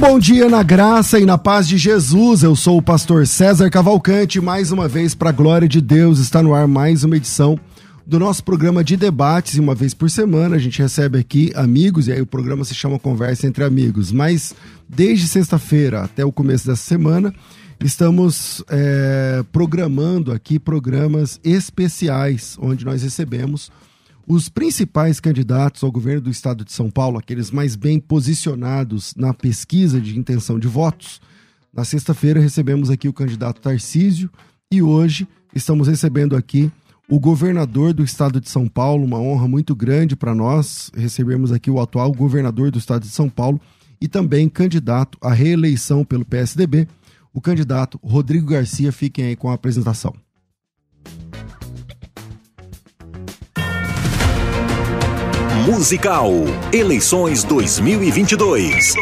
Bom dia na graça e na paz de Jesus. Eu sou o pastor César Cavalcante. Mais uma vez, para a glória de Deus, está no ar mais uma edição do nosso programa de debates. E uma vez por semana a gente recebe aqui amigos, e aí o programa se chama Conversa entre Amigos. Mas desde sexta-feira até o começo dessa semana, estamos é, programando aqui programas especiais, onde nós recebemos os principais candidatos ao governo do estado de São Paulo, aqueles mais bem posicionados na pesquisa de intenção de votos, na sexta-feira recebemos aqui o candidato Tarcísio e hoje estamos recebendo aqui o governador do estado de São Paulo, uma honra muito grande para nós recebermos aqui o atual governador do estado de São Paulo e também candidato à reeleição pelo PSDB, o candidato Rodrigo Garcia. Fiquem aí com a apresentação. Musical. Eleições 2022.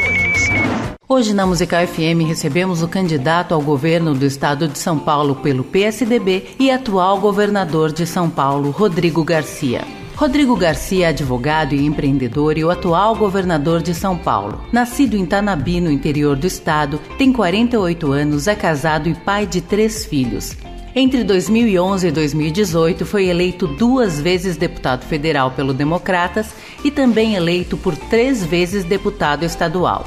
Hoje na Musical FM recebemos o candidato ao governo do estado de São Paulo pelo PSDB e atual governador de São Paulo, Rodrigo Garcia. Rodrigo Garcia é advogado e empreendedor e o atual governador de São Paulo. Nascido em Tanabi, no interior do estado, tem 48 anos, é casado e pai de três filhos. Entre 2011 e 2018, foi eleito duas vezes deputado federal pelo Democratas e também eleito por três vezes deputado estadual.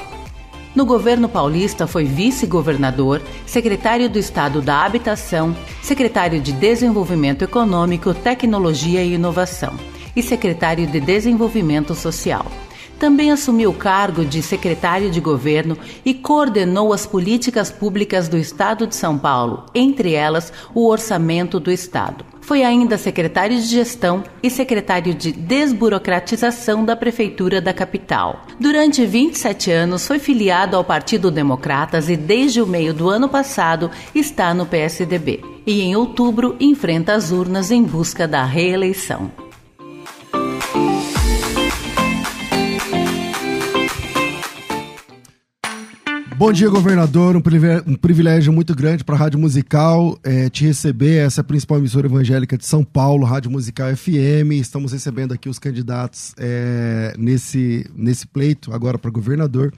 No governo paulista, foi vice-governador, secretário do Estado da Habitação, secretário de Desenvolvimento Econômico, Tecnologia e Inovação e secretário de Desenvolvimento Social. Também assumiu o cargo de secretário de governo e coordenou as políticas públicas do Estado de São Paulo, entre elas o orçamento do Estado. Foi ainda secretário de Gestão e secretário de Desburocratização da Prefeitura da capital. Durante 27 anos foi filiado ao Partido Democratas e desde o meio do ano passado está no PSDB. E em outubro enfrenta as urnas em busca da reeleição. Bom dia, governador. Um privilégio, um privilégio muito grande para a Rádio Musical é, te receber. Essa é a principal emissora evangélica de São Paulo, Rádio Musical FM. Estamos recebendo aqui os candidatos é, nesse, nesse pleito agora para governador.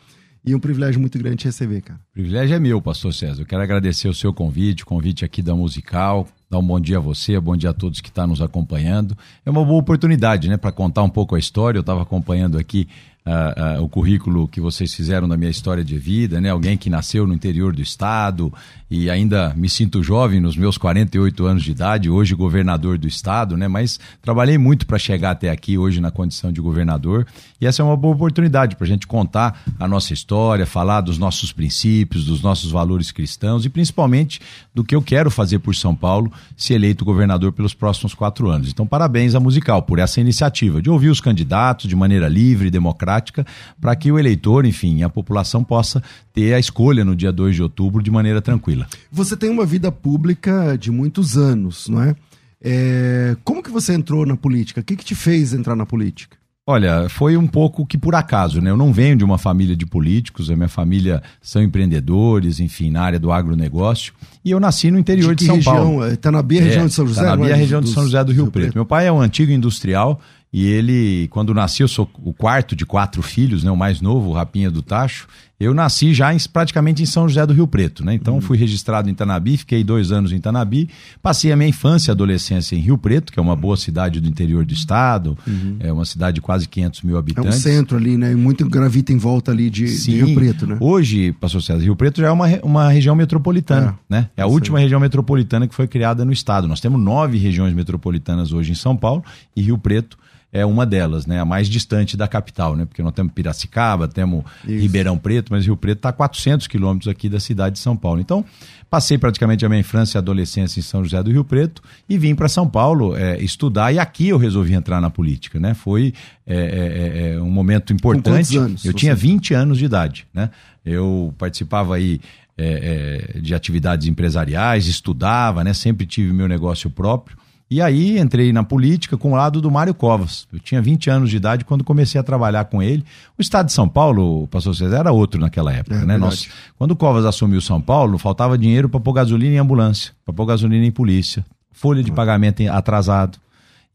E um privilégio muito grande te receber, cara. O privilégio é meu, pastor César. Eu quero agradecer o seu convite, o convite aqui da Musical. Dar um bom dia a você, bom dia a todos que estão tá nos acompanhando. É uma boa oportunidade, né, para contar um pouco a história. Eu estava acompanhando aqui uh, uh, o currículo que vocês fizeram da minha história de vida, né? Alguém que nasceu no interior do estado e ainda me sinto jovem nos meus 48 anos de idade, hoje governador do estado, né? Mas trabalhei muito para chegar até aqui hoje na condição de governador e essa é uma boa oportunidade para a gente contar a nossa história, falar dos nossos princípios, dos nossos valores cristãos e principalmente do que eu quero fazer por São Paulo se eleito governador pelos próximos quatro anos. Então, parabéns à Musical por essa iniciativa de ouvir os candidatos de maneira livre democrática prática para que o eleitor, enfim, a população possa ter a escolha no dia 2 de outubro de maneira tranquila. Você tem uma vida pública de muitos anos, não é? é como que você entrou na política? O que, que te fez entrar na política? Olha, foi um pouco que por acaso, né? Eu não venho de uma família de políticos, a minha família são empreendedores, enfim, na área do agronegócio. E eu nasci no interior de, de São região? Paulo. Itanabia, é, região de São José? Itanabia, é, região de São José do Rio, Rio Preto. Preto. Meu pai é um antigo industrial e ele, quando nasci, eu sou o quarto de quatro filhos, né? O mais novo, o Rapinha do Tacho. Eu nasci já em, praticamente em São José do Rio Preto, né? Então uhum. fui registrado em Tanabi, fiquei dois anos em Tanabi. Passei a minha infância e adolescência em Rio Preto, que é uma boa cidade do interior do estado. Uhum. É uma cidade de quase 500 mil habitantes. É um centro ali, né? E muito gravita em volta ali de, Sim. de Rio Preto, né? Hoje, pastor César, Rio Preto já é uma, uma região metropolitana, é. né? É a última região metropolitana que foi criada no estado. Nós temos nove regiões metropolitanas hoje em São Paulo e Rio Preto é uma delas, né? A mais distante da capital, né? Porque nós temos Piracicaba, temos Isso. Ribeirão Preto, mas Rio Preto está a 400 quilômetros aqui da cidade de São Paulo. Então, passei praticamente a minha infância e adolescência em São José do Rio Preto e vim para São Paulo é, estudar e aqui eu resolvi entrar na política, né? Foi é, é, é, é um momento importante. anos, eu você... tinha 20 anos de idade, né? Eu participava aí é, de atividades empresariais, estudava, né? Sempre tive meu negócio próprio. E aí entrei na política com o lado do Mário Covas. Eu tinha 20 anos de idade quando comecei a trabalhar com ele. O estado de São Paulo, pastor César, era outro naquela época, é, né? Nós, quando o Covas assumiu São Paulo, faltava dinheiro para pôr gasolina em ambulância, para pôr gasolina em polícia, folha de ah. pagamento atrasado.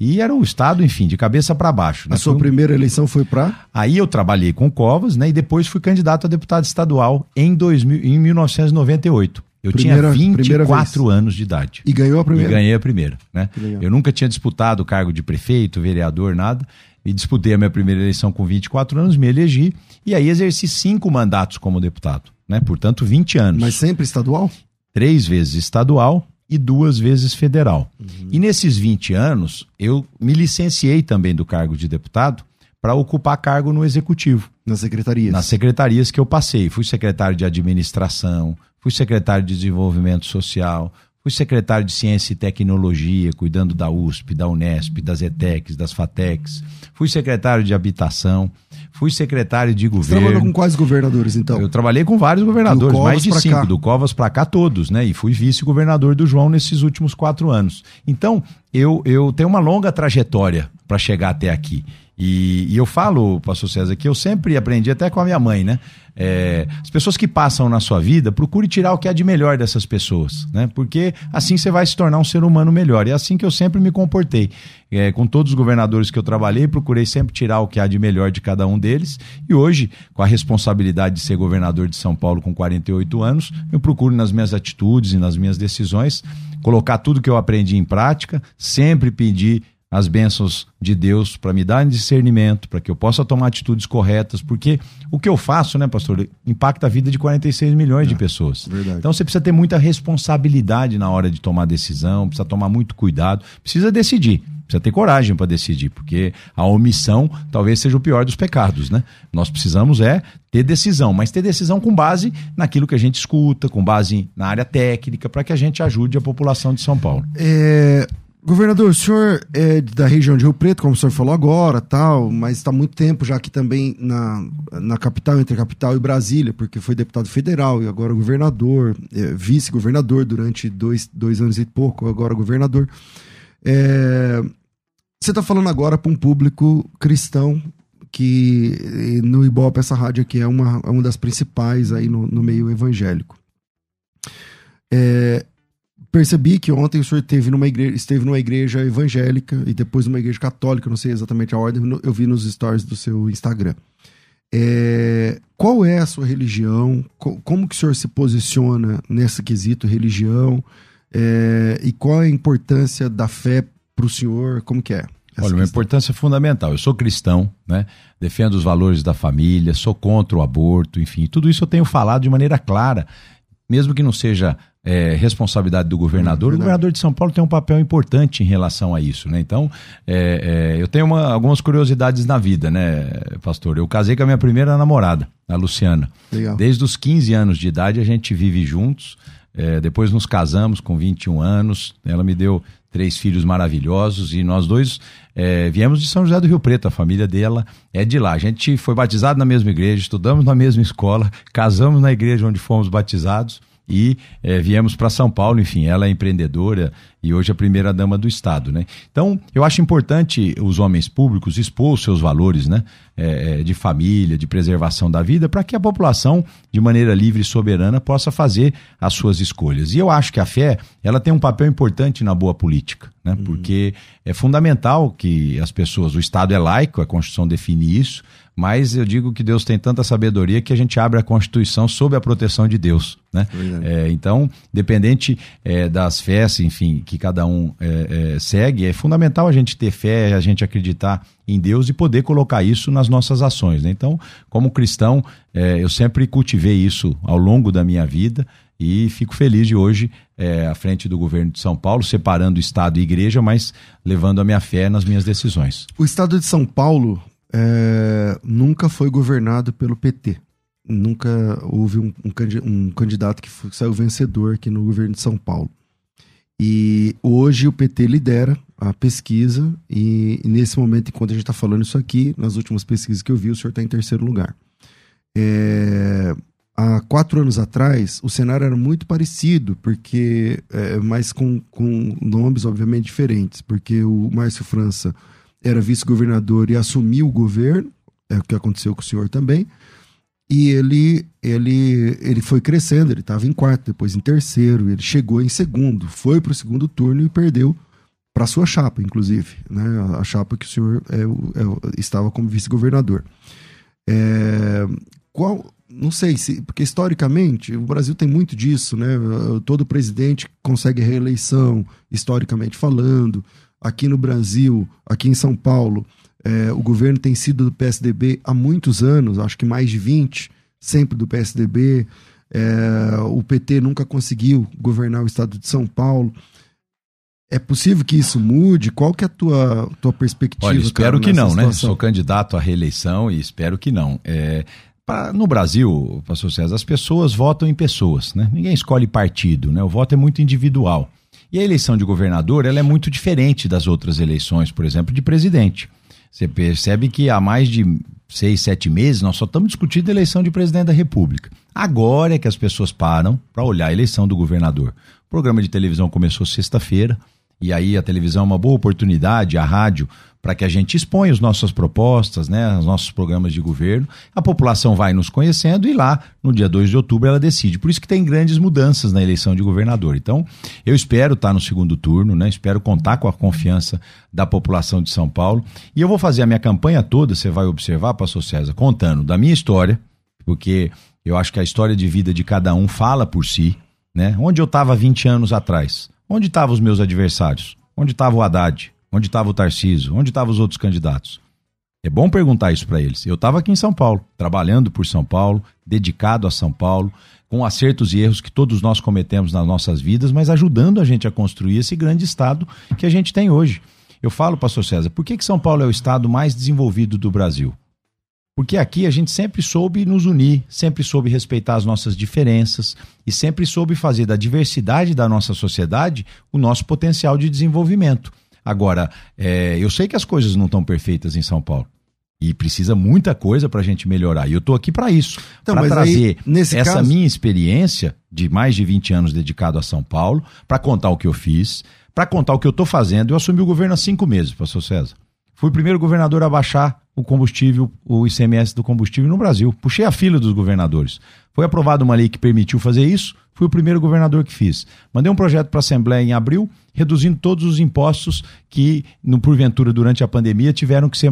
E era o estado, enfim, de cabeça para baixo. Né? A sua foi... primeira eleição foi para? Aí eu trabalhei com o Covas, né? E depois fui candidato a deputado estadual em, 2000, em 1998. Eu primeira, tinha 24 anos de idade. E ganhou a primeira? E ganhei a primeira, né? Eu nunca tinha disputado o cargo de prefeito, vereador, nada. E disputei a minha primeira eleição com 24 anos, me elegi. E aí exerci cinco mandatos como deputado, né? Portanto, 20 anos. Mas sempre estadual? Três vezes estadual e duas vezes federal. Uhum. E nesses 20 anos, eu me licenciei também do cargo de deputado para ocupar cargo no executivo. Nas secretarias? Nas secretarias que eu passei. Fui secretário de administração, fui secretário de desenvolvimento social, fui secretário de ciência e tecnologia, cuidando da USP, da Unesp, das ETECs, das FATECs, fui secretário de habitação, fui secretário de governo. Você trabalhou com quais governadores, então? Eu trabalhei com vários governadores, mais de cinco, cá. do Covas para cá todos, né? E fui vice-governador do João nesses últimos quatro anos. Então, eu, eu tenho uma longa trajetória para chegar até aqui. E, e, eu falo, pastor César, que eu sempre aprendi até com a minha mãe, né? É, as pessoas que passam na sua vida, procure tirar o que há de melhor dessas pessoas, né? Porque assim você vai se tornar um ser humano melhor. E é assim que eu sempre me comportei. É, com todos os governadores que eu trabalhei, procurei sempre tirar o que há de melhor de cada um deles. E hoje, com a responsabilidade de ser governador de São Paulo com 48 anos, eu procuro nas minhas atitudes e nas minhas decisões colocar tudo que eu aprendi em prática, sempre pedir as bênçãos de Deus para me dar discernimento, para que eu possa tomar atitudes corretas, porque o que eu faço, né, pastor, impacta a vida de 46 milhões é, de pessoas. Verdade. Então você precisa ter muita responsabilidade na hora de tomar decisão, precisa tomar muito cuidado, precisa decidir. Precisa ter coragem para decidir, porque a omissão talvez seja o pior dos pecados, né? Nós precisamos é ter decisão, mas ter decisão com base naquilo que a gente escuta, com base na área técnica, para que a gente ajude a população de São Paulo. É, Governador, o senhor é da região de Rio Preto, como o senhor falou agora, tal, mas está muito tempo já aqui também na, na capital, entre a capital e Brasília, porque foi deputado federal e agora governador, é, vice-governador durante dois, dois anos e pouco, agora governador. É, você está falando agora para um público cristão que no Ibope essa rádio aqui é uma, é uma das principais aí no, no meio evangélico. É, percebi que ontem o senhor esteve numa igreja, esteve numa igreja evangélica e depois numa igreja católica, não sei exatamente a ordem, eu vi nos stories do seu Instagram. É, qual é a sua religião? Como que o senhor se posiciona nesse quesito religião? É, e qual é a importância da fé para o senhor? Como que é? Olha, uma importância fundamental. Eu sou cristão, né? Defendo os valores da família, sou contra o aborto, enfim, tudo isso eu tenho falado de maneira clara, mesmo que não seja é, responsabilidade do governador. Hum, o governador de São Paulo tem um papel importante em relação a isso, né? Então, é, é, eu tenho uma, algumas curiosidades na vida, né, pastor? Eu casei com a minha primeira namorada, a Luciana. Legal. Desde os 15 anos de idade a gente vive juntos. É, depois nos casamos com 21 anos. Ela me deu três filhos maravilhosos e nós dois é, viemos de São José do Rio Preto, a família dela é de lá. A gente foi batizado na mesma igreja, estudamos na mesma escola, casamos na igreja onde fomos batizados e é, viemos para São Paulo. Enfim, ela é empreendedora, e hoje a primeira dama do Estado, né? Então, eu acho importante os homens públicos expor os seus valores, né? É, é de família, de preservação da vida, para que a população, de maneira livre e soberana, possa fazer as suas escolhas. E eu acho que a fé, ela tem um papel importante na boa política, né? Uhum. Porque é fundamental que as pessoas, o Estado é laico, a Constituição define isso, mas eu digo que Deus tem tanta sabedoria que a gente abre a Constituição sob a proteção de Deus. Né? É, então, dependente é, das fés, enfim, que cada um é, é, segue, é fundamental a gente ter fé, a gente acreditar em Deus e poder colocar isso nas nossas ações. Né? Então, como cristão, é, eu sempre cultivei isso ao longo da minha vida e fico feliz de hoje é, à frente do governo de São Paulo, separando Estado e Igreja, mas levando a minha fé nas minhas decisões. O Estado de São Paulo é, nunca foi governado pelo PT. Nunca houve um, um, um candidato que foi, saiu vencedor aqui no governo de São Paulo. E hoje o PT lidera a pesquisa e, e nesse momento, enquanto a gente está falando isso aqui, nas últimas pesquisas que eu vi, o senhor está em terceiro lugar. É, há quatro anos atrás, o cenário era muito parecido, porque é, mas com, com nomes obviamente diferentes, porque o Márcio França era vice-governador e assumiu o governo, é o que aconteceu com o senhor também. E ele, ele, ele foi crescendo, ele estava em quarto, depois em terceiro, ele chegou em segundo, foi para o segundo turno e perdeu para sua chapa, inclusive, né? a chapa que o senhor é, é, estava como vice-governador. É, qual, não sei se, porque historicamente o Brasil tem muito disso, né? Todo presidente consegue reeleição, historicamente falando aqui no Brasil, aqui em São Paulo, é, o governo tem sido do PSDB há muitos anos, acho que mais de 20, sempre do PSDB. É, o PT nunca conseguiu governar o estado de São Paulo. É possível que isso mude? Qual que é a tua, tua perspectiva? Olha, espero cara, que não, né? situação? né? Sou candidato à reeleição e espero que não. É, pra, no Brasil, pastor César, as pessoas votam em pessoas, né? Ninguém escolhe partido, né? O voto é muito individual. E a eleição de governador ela é muito diferente das outras eleições, por exemplo, de presidente. Você percebe que há mais de seis, sete meses nós só estamos discutindo a eleição de presidente da República. Agora é que as pessoas param para olhar a eleição do governador. O programa de televisão começou sexta-feira. E aí a televisão é uma boa oportunidade, a rádio, para que a gente exponha as nossas propostas, né, os nossos programas de governo. A população vai nos conhecendo e lá, no dia 2 de outubro, ela decide. Por isso que tem grandes mudanças na eleição de governador. Então, eu espero estar no segundo turno, né, espero contar com a confiança da população de São Paulo. E eu vou fazer a minha campanha toda, você vai observar, pastor César, contando da minha história, porque eu acho que a história de vida de cada um fala por si, né? Onde eu estava 20 anos atrás? Onde estavam os meus adversários? Onde estava o Haddad? Onde estava o Tarciso? Onde estavam os outros candidatos? É bom perguntar isso para eles. Eu estava aqui em São Paulo, trabalhando por São Paulo, dedicado a São Paulo, com acertos e erros que todos nós cometemos nas nossas vidas, mas ajudando a gente a construir esse grande estado que a gente tem hoje. Eu falo, pastor César, por que, que São Paulo é o estado mais desenvolvido do Brasil? Porque aqui a gente sempre soube nos unir, sempre soube respeitar as nossas diferenças e sempre soube fazer da diversidade da nossa sociedade o nosso potencial de desenvolvimento. Agora, é, eu sei que as coisas não estão perfeitas em São Paulo. E precisa muita coisa para a gente melhorar. E eu estou aqui para isso. Então, para trazer aí, essa caso... minha experiência de mais de 20 anos dedicado a São Paulo, para contar o que eu fiz, para contar o que eu estou fazendo. Eu assumi o governo há cinco meses, pastor César. Fui o primeiro governador a baixar o combustível, o ICMS do combustível no Brasil. Puxei a fila dos governadores. Foi aprovada uma lei que permitiu fazer isso, fui o primeiro governador que fiz. Mandei um projeto para a Assembleia em abril, reduzindo todos os impostos que, no, porventura, durante a pandemia, tiveram que ser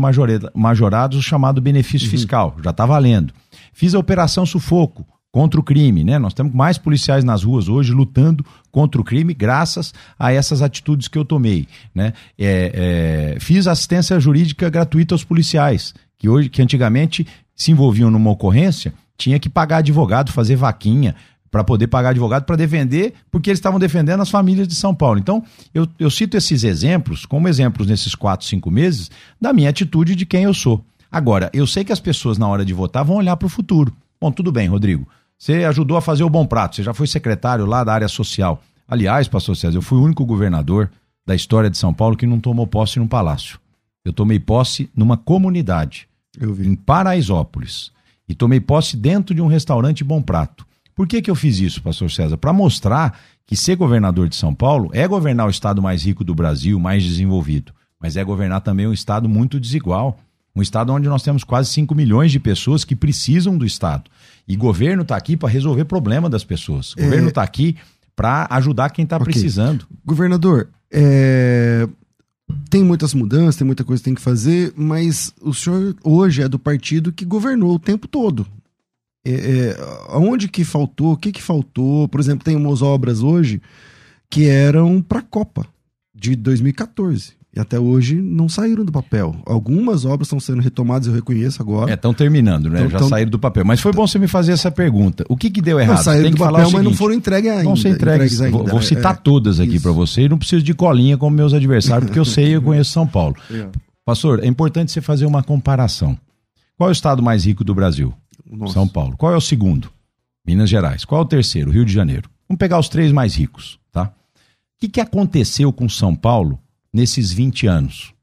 majorados, o chamado benefício uhum. fiscal. Já está valendo. Fiz a Operação Sufoco, contra o crime, né? Nós temos mais policiais nas ruas hoje lutando contra o crime graças a essas atitudes que eu tomei, né? É, é, fiz assistência jurídica gratuita aos policiais, que hoje, que antigamente se envolviam numa ocorrência, tinha que pagar advogado, fazer vaquinha para poder pagar advogado para defender, porque eles estavam defendendo as famílias de São Paulo. Então, eu, eu cito esses exemplos como exemplos nesses quatro, cinco meses da minha atitude de quem eu sou. Agora, eu sei que as pessoas na hora de votar vão olhar para o futuro. Bom, tudo bem, Rodrigo. Você ajudou a fazer o Bom Prato, você já foi secretário lá da área social. Aliás, pastor César, eu fui o único governador da história de São Paulo que não tomou posse num palácio. Eu tomei posse numa comunidade, em Paraisópolis. E tomei posse dentro de um restaurante Bom Prato, Por que, que eu fiz isso, pastor César? Para mostrar que ser governador de São Paulo é governar o estado mais rico do Brasil, mais desenvolvido, mas é governar também um estado muito desigual. Um estado onde nós temos quase 5 milhões de pessoas que precisam do estado. E governo está aqui para resolver problema das pessoas. O governo está é... aqui para ajudar quem está okay. precisando. Governador, é... tem muitas mudanças, tem muita coisa que tem que fazer, mas o senhor hoje é do partido que governou o tempo todo. É, é, onde que faltou? O que que faltou? Por exemplo, tem umas obras hoje que eram para a Copa de 2014 e até hoje não saíram do papel. Algumas obras estão sendo retomadas, eu reconheço agora. É, estão terminando, né? Já tão... saíram do papel. Mas foi bom você me fazer essa pergunta. O que, que deu errado? Não, saíram do papel, mas não foram entregues ainda. Vão ser entregues, entregues ainda. Vou, vou citar é, todas aqui para você e não preciso de colinha como meus adversários, porque eu sei e eu conheço São Paulo. É. Pastor, é importante você fazer uma comparação. Qual é o estado mais rico do Brasil? Nossa. São Paulo. Qual é o segundo? Minas Gerais. Qual é o terceiro? Rio de Janeiro. Vamos pegar os três mais ricos, tá? O que, que aconteceu com São Paulo nesses 20 anos?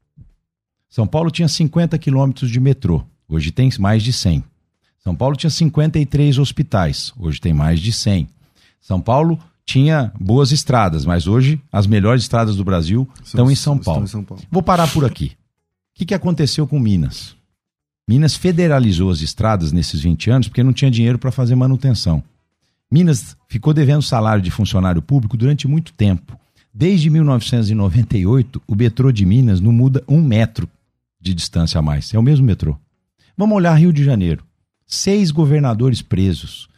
São Paulo tinha 50 quilômetros de metrô, hoje tem mais de 100. São Paulo tinha 53 hospitais, hoje tem mais de 100. São Paulo tinha boas estradas, mas hoje as melhores estradas do Brasil estão, em São, Paulo. em São Paulo. Vou parar por aqui. O que, que aconteceu com Minas? Minas federalizou as estradas nesses 20 anos porque não tinha dinheiro para fazer manutenção. Minas ficou devendo salário de funcionário público durante muito tempo. Desde 1998, o metrô de Minas não muda um metro de distância a mais. É o mesmo metrô. Vamos olhar Rio de Janeiro. Seis governadores presos.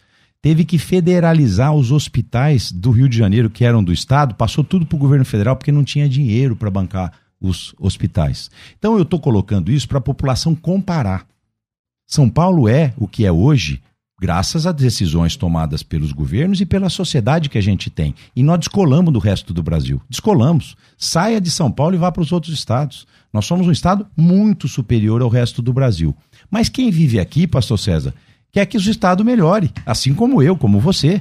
Teve que federalizar os hospitais do Rio de Janeiro, que eram do Estado, passou tudo para o governo federal porque não tinha dinheiro para bancar os hospitais. Então eu estou colocando isso para a população comparar. São Paulo é o que é hoje graças a decisões tomadas pelos governos e pela sociedade que a gente tem. E nós descolamos do resto do Brasil. Descolamos. Saia de São Paulo e vá para os outros estados. Nós somos um estado muito superior ao resto do Brasil. Mas quem vive aqui, pastor César, quer que o estado melhore, assim como eu, como você.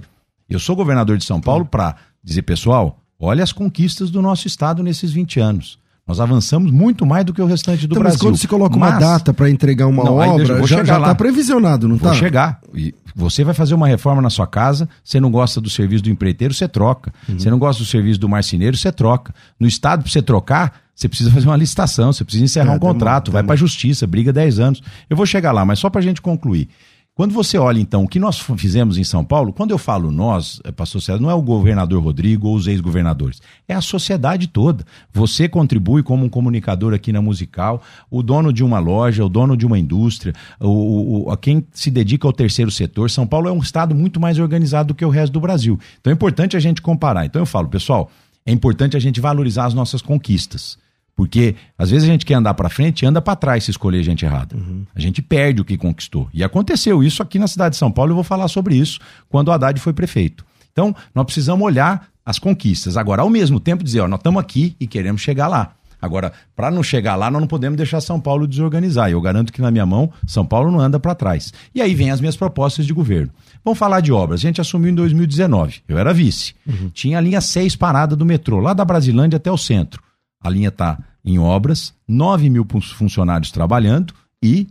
Eu sou governador de São Paulo para dizer, pessoal, olha as conquistas do nosso estado nesses 20 anos. Nós avançamos muito mais do que o restante do então, Brasil. Mas quando se coloca uma data para entregar uma não, obra, já está previsionado, não está? Vou chegar. E você vai fazer uma reforma na sua casa, você não gosta do serviço do empreiteiro, você troca. Uhum. Você não gosta do serviço do marceneiro, você troca. No Estado, para você trocar, você precisa fazer uma licitação, você precisa encerrar é, um contrato, vai para a justiça, briga 10 anos. Eu vou chegar lá, mas só para a gente concluir. Quando você olha, então, o que nós fizemos em São Paulo, quando eu falo nós, eh, pastor César, não é o governador Rodrigo ou os ex-governadores, é a sociedade toda. Você contribui como um comunicador aqui na Musical, o dono de uma loja, o dono de uma indústria, o, o, quem se dedica ao terceiro setor. São Paulo é um estado muito mais organizado do que o resto do Brasil. Então é importante a gente comparar. Então eu falo, pessoal, é importante a gente valorizar as nossas conquistas. Porque às vezes a gente quer andar para frente e anda para trás se escolher gente errada. Uhum. A gente perde o que conquistou. E aconteceu isso aqui na cidade de São Paulo, eu vou falar sobre isso quando o Haddad foi prefeito. Então, nós precisamos olhar as conquistas. Agora, ao mesmo tempo, dizer, ó, nós estamos aqui e queremos chegar lá. Agora, para não chegar lá, nós não podemos deixar São Paulo desorganizar. Eu garanto que na minha mão, São Paulo não anda para trás. E aí vem as minhas propostas de governo. Vamos falar de obras. A gente assumiu em 2019. Eu era vice. Uhum. Tinha a linha 6 parada do metrô, lá da Brasilândia até o centro. A linha está em obras, 9 mil funcionários trabalhando e,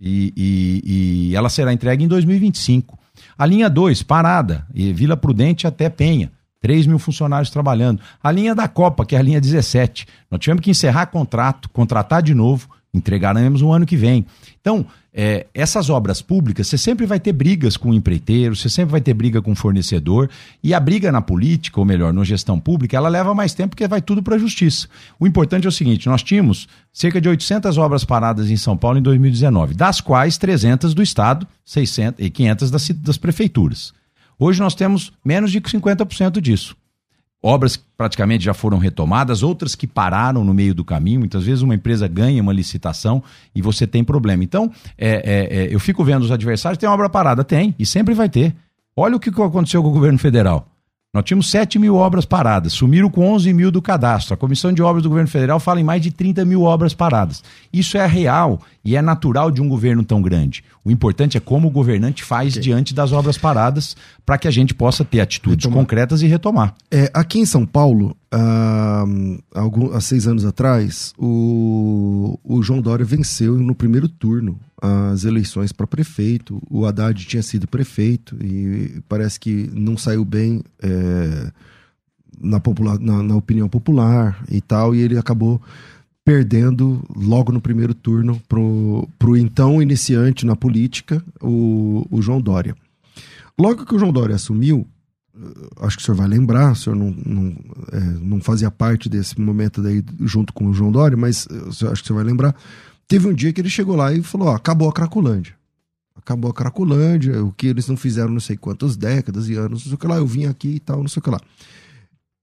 e, e, e ela será entregue em 2025. A linha 2, parada, e Vila Prudente até Penha. 3 mil funcionários trabalhando. A linha da Copa, que é a linha 17. Nós tivemos que encerrar contrato, contratar de novo, entregaremos o ano que vem. Então, é, essas obras públicas, você sempre vai ter brigas com o empreiteiro, você sempre vai ter briga com o fornecedor, e a briga na política, ou melhor, na gestão pública, ela leva mais tempo porque vai tudo para a justiça. O importante é o seguinte: nós tínhamos cerca de 800 obras paradas em São Paulo em 2019, das quais 300 do Estado 600, e 500 das, das prefeituras. Hoje nós temos menos de 50% disso obras que praticamente já foram retomadas, outras que pararam no meio do caminho. Muitas vezes uma empresa ganha uma licitação e você tem problema. Então, é, é, é, eu fico vendo os adversários, tem obra parada? Tem, e sempre vai ter. Olha o que aconteceu com o governo federal. Nós tínhamos 7 mil obras paradas, sumiram com 11 mil do cadastro. A Comissão de Obras do Governo Federal fala em mais de 30 mil obras paradas. Isso é real e é natural de um governo tão grande. O importante é como o governante faz okay. diante das obras paradas para que a gente possa ter atitudes retomar. concretas e retomar. É, aqui em São Paulo, há, algum, há seis anos atrás, o, o João Dória venceu no primeiro turno as eleições para prefeito. O Haddad tinha sido prefeito e parece que não saiu bem é, na, popular, na, na opinião popular e tal, e ele acabou perdendo logo no primeiro turno pro, pro então iniciante na política, o, o João Dória. Logo que o João Dória assumiu, acho que o senhor vai lembrar, o senhor não, não, é, não fazia parte desse momento daí junto com o João Dória, mas acho que o senhor vai lembrar, teve um dia que ele chegou lá e falou, ó, acabou a Cracolândia. Acabou a Cracolândia, o que eles não fizeram não sei quantas décadas e anos, não sei o que lá, eu vim aqui e tal, não sei o que lá.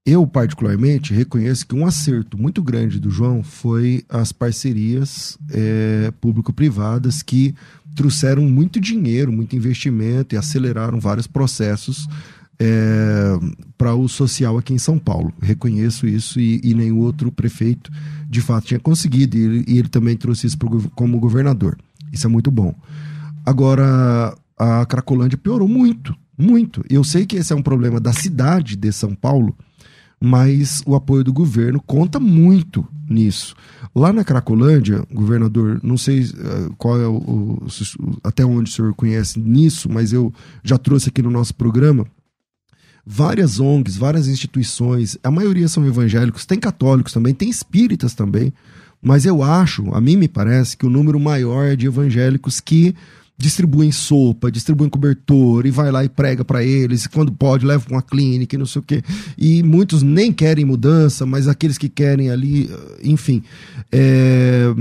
Eu, particularmente, reconheço que um acerto muito grande do João foi as parcerias é, público-privadas que trouxeram muito dinheiro, muito investimento e aceleraram vários processos é, para o social aqui em São Paulo. Reconheço isso e, e nenhum outro prefeito de fato tinha conseguido, e ele, e ele também trouxe isso pro, como governador. Isso é muito bom. Agora, a Cracolândia piorou muito, muito. Eu sei que esse é um problema da cidade de São Paulo mas o apoio do governo conta muito nisso. Lá na Cracolândia, governador, não sei uh, qual é o, o, até onde o senhor conhece nisso, mas eu já trouxe aqui no nosso programa várias ONGs, várias instituições, a maioria são evangélicos, tem católicos também, tem espíritas também, mas eu acho, a mim me parece que o número maior é de evangélicos que distribuem sopa, distribuem cobertor e vai lá e prega para eles, quando pode leva para uma clínica e não sei o quê. E muitos nem querem mudança, mas aqueles que querem ali, enfim, é,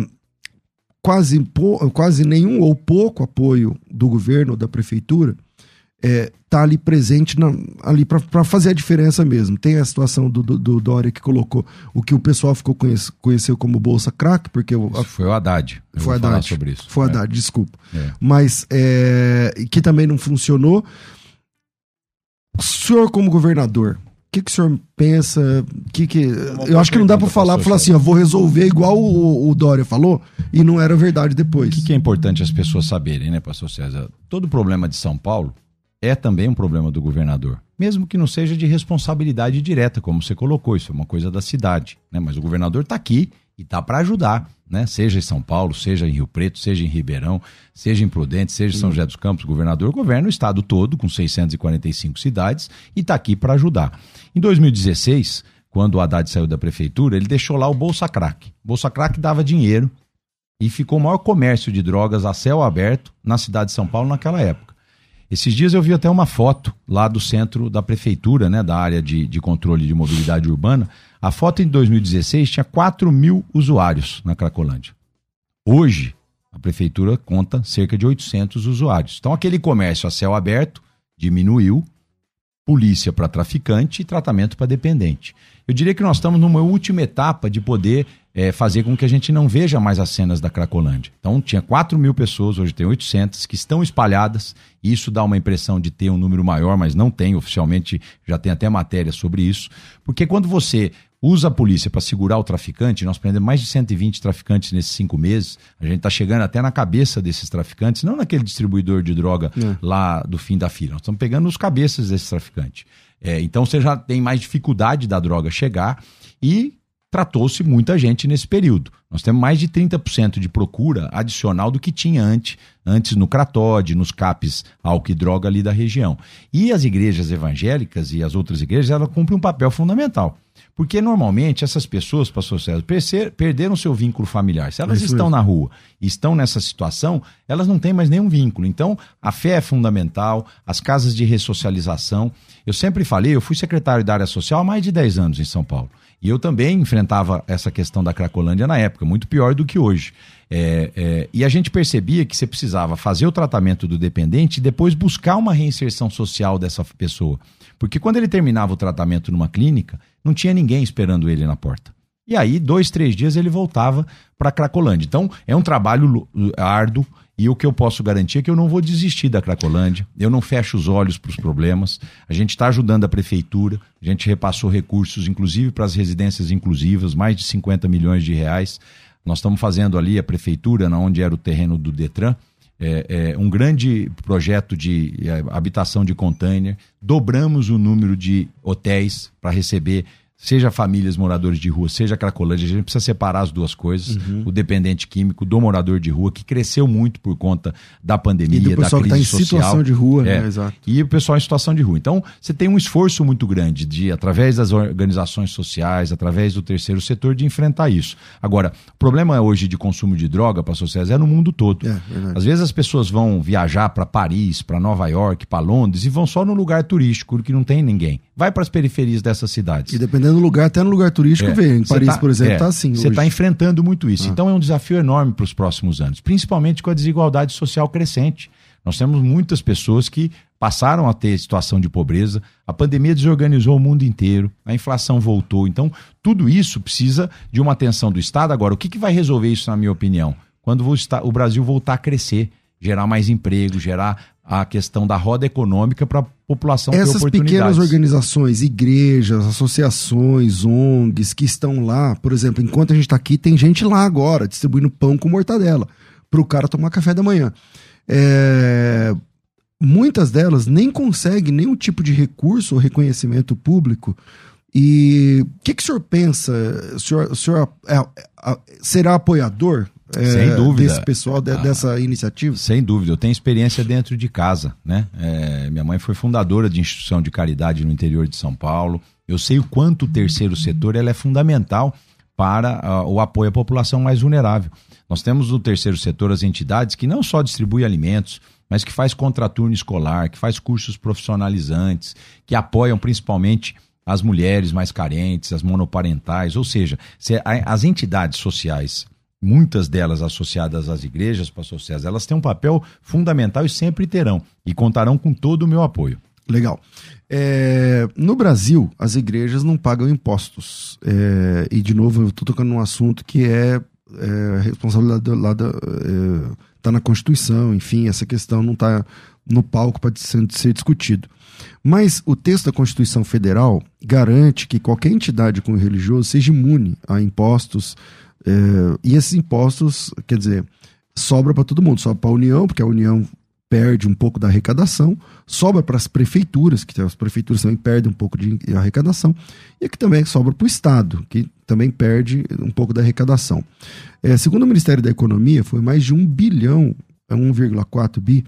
quase, quase nenhum ou pouco apoio do governo, da prefeitura, é, tá ali presente na, ali para fazer a diferença mesmo. Tem a situação do, do, do, Dória que colocou o que o pessoal ficou conhece, conheceu como bolsa crack, porque o, a, foi o Haddad. Eu foi o Haddad. sobre isso. Foi o é. Haddad, desculpa. É. Mas é, que também não funcionou. O senhor como governador, o que, que o senhor pensa? Que que, eu acho que não dá para falar, falar assim, eu vou resolver igual o, o, Dória falou, e não era verdade depois. O que, que é importante as pessoas saberem, né, pastor César? Todo problema de São Paulo é também um problema do governador, mesmo que não seja de responsabilidade direta, como você colocou, isso é uma coisa da cidade, né? Mas o governador está aqui e está para ajudar, né? Seja em São Paulo, seja em Rio Preto, seja em Ribeirão, seja em Prudente, seja em São José dos Campos, o governador governa o estado todo com 645 cidades e está aqui para ajudar. Em 2016, quando o Haddad saiu da prefeitura, ele deixou lá o Bolsa Crack. Bolsa Crack dava dinheiro e ficou o maior comércio de drogas a céu aberto na cidade de São Paulo naquela época. Esses dias eu vi até uma foto lá do centro da prefeitura, né, da área de, de controle de mobilidade urbana. A foto em 2016 tinha 4 mil usuários na Cracolândia. Hoje, a prefeitura conta cerca de 800 usuários. Então, aquele comércio a céu aberto diminuiu, polícia para traficante e tratamento para dependente. Eu diria que nós estamos numa última etapa de poder é, fazer com que a gente não veja mais as cenas da Cracolândia. Então, tinha 4 mil pessoas, hoje tem 800, que estão espalhadas. Isso dá uma impressão de ter um número maior, mas não tem. Oficialmente já tem até matéria sobre isso. Porque quando você usa a polícia para segurar o traficante, nós prendemos mais de 120 traficantes nesses cinco meses. A gente está chegando até na cabeça desses traficantes, não naquele distribuidor de droga é. lá do fim da fila. Nós estamos pegando os cabeças desses traficantes. É, então você já tem mais dificuldade da droga chegar e tratou-se muita gente nesse período. Nós temos mais de 30% de procura adicional do que tinha antes, antes no Cratode, nos CAPs álcool e droga ali da região. E as igrejas evangélicas e as outras igrejas, elas cumprem um papel fundamental. Porque normalmente essas pessoas, pastor César, perderam seu vínculo familiar. Se elas é estão na rua e estão nessa situação, elas não têm mais nenhum vínculo. Então, a fé é fundamental, as casas de ressocialização. Eu sempre falei, eu fui secretário da área social há mais de 10 anos em São Paulo. E eu também enfrentava essa questão da Cracolândia na época, muito pior do que hoje. É, é, e a gente percebia que você precisava fazer o tratamento do dependente e depois buscar uma reinserção social dessa pessoa. Porque quando ele terminava o tratamento numa clínica, não tinha ninguém esperando ele na porta. E aí, dois, três dias, ele voltava para Cracolândia. Então, é um trabalho árduo, e o que eu posso garantir é que eu não vou desistir da Cracolândia, eu não fecho os olhos para os problemas. A gente está ajudando a prefeitura, a gente repassou recursos, inclusive para as residências inclusivas, mais de 50 milhões de reais. Nós estamos fazendo ali a prefeitura, na onde era o terreno do Detran, é, é, um grande projeto de é, habitação de container. Dobramos o número de hotéis para receber seja famílias moradores de rua, seja Cracolândia, a gente precisa separar as duas coisas. Uhum. O dependente químico do morador de rua, que cresceu muito por conta da pandemia, e do pessoal da crise que está em social. situação de rua, é, né? Exato. E o pessoal em situação de rua. Então, você tem um esforço muito grande de, através das organizações sociais, através do terceiro setor, de enfrentar isso. Agora, o problema hoje de consumo de droga para a sociedade é no mundo todo. É, Às vezes as pessoas vão viajar para Paris, para Nova York, para Londres e vão só no lugar turístico, que não tem ninguém. Vai para as periferias dessas cidades. E dependendo dependendo do lugar, até no lugar turístico é. vem. Em Paris, tá, por exemplo, está é, assim. Você está enfrentando muito isso. Ah. Então é um desafio enorme para os próximos anos, principalmente com a desigualdade social crescente. Nós temos muitas pessoas que passaram a ter situação de pobreza, a pandemia desorganizou o mundo inteiro, a inflação voltou. Então, tudo isso precisa de uma atenção do Estado. Agora, o que, que vai resolver isso, na minha opinião? Quando o Brasil voltar a crescer, gerar mais emprego, gerar a questão da roda econômica para população Essas pequenas organizações, igrejas, associações, ONGs que estão lá, por exemplo, enquanto a gente está aqui, tem gente lá agora distribuindo pão com mortadela para o cara tomar café da manhã. É... Muitas delas nem conseguem nenhum tipo de recurso ou reconhecimento público. E o que, que o senhor pensa? O senhor, o senhor é, é, será apoiador é, sem dúvida. desse pessoal, de, ah, dessa iniciativa? Sem dúvida, eu tenho experiência dentro de casa, né? É, minha mãe foi fundadora de instituição de caridade no interior de São Paulo. Eu sei o quanto o terceiro setor ela é fundamental para uh, o apoio à população mais vulnerável. Nós temos no terceiro setor as entidades que não só distribuem alimentos, mas que faz contraturno escolar, que faz cursos profissionalizantes, que apoiam principalmente as mulheres mais carentes, as monoparentais, ou seja, as entidades sociais muitas delas associadas às igrejas, pastor César, elas têm um papel fundamental e sempre terão, e contarão com todo o meu apoio. Legal. É, no Brasil, as igrejas não pagam impostos. É, e, de novo, eu estou tocando num assunto que é, é responsabilidade. Está é, na Constituição, enfim, essa questão não está no palco para ser, ser discutido. Mas o texto da Constituição Federal garante que qualquer entidade com religioso seja imune a impostos é, e esses impostos, quer dizer, sobra para todo mundo, sobra para a União, porque a União perde um pouco da arrecadação, sobra para as prefeituras, que as prefeituras também perdem um pouco de arrecadação, e aqui também sobra para o Estado, que também perde um pouco da arrecadação. É, segundo o Ministério da Economia, foi mais de um bilhão, 1,4 bi,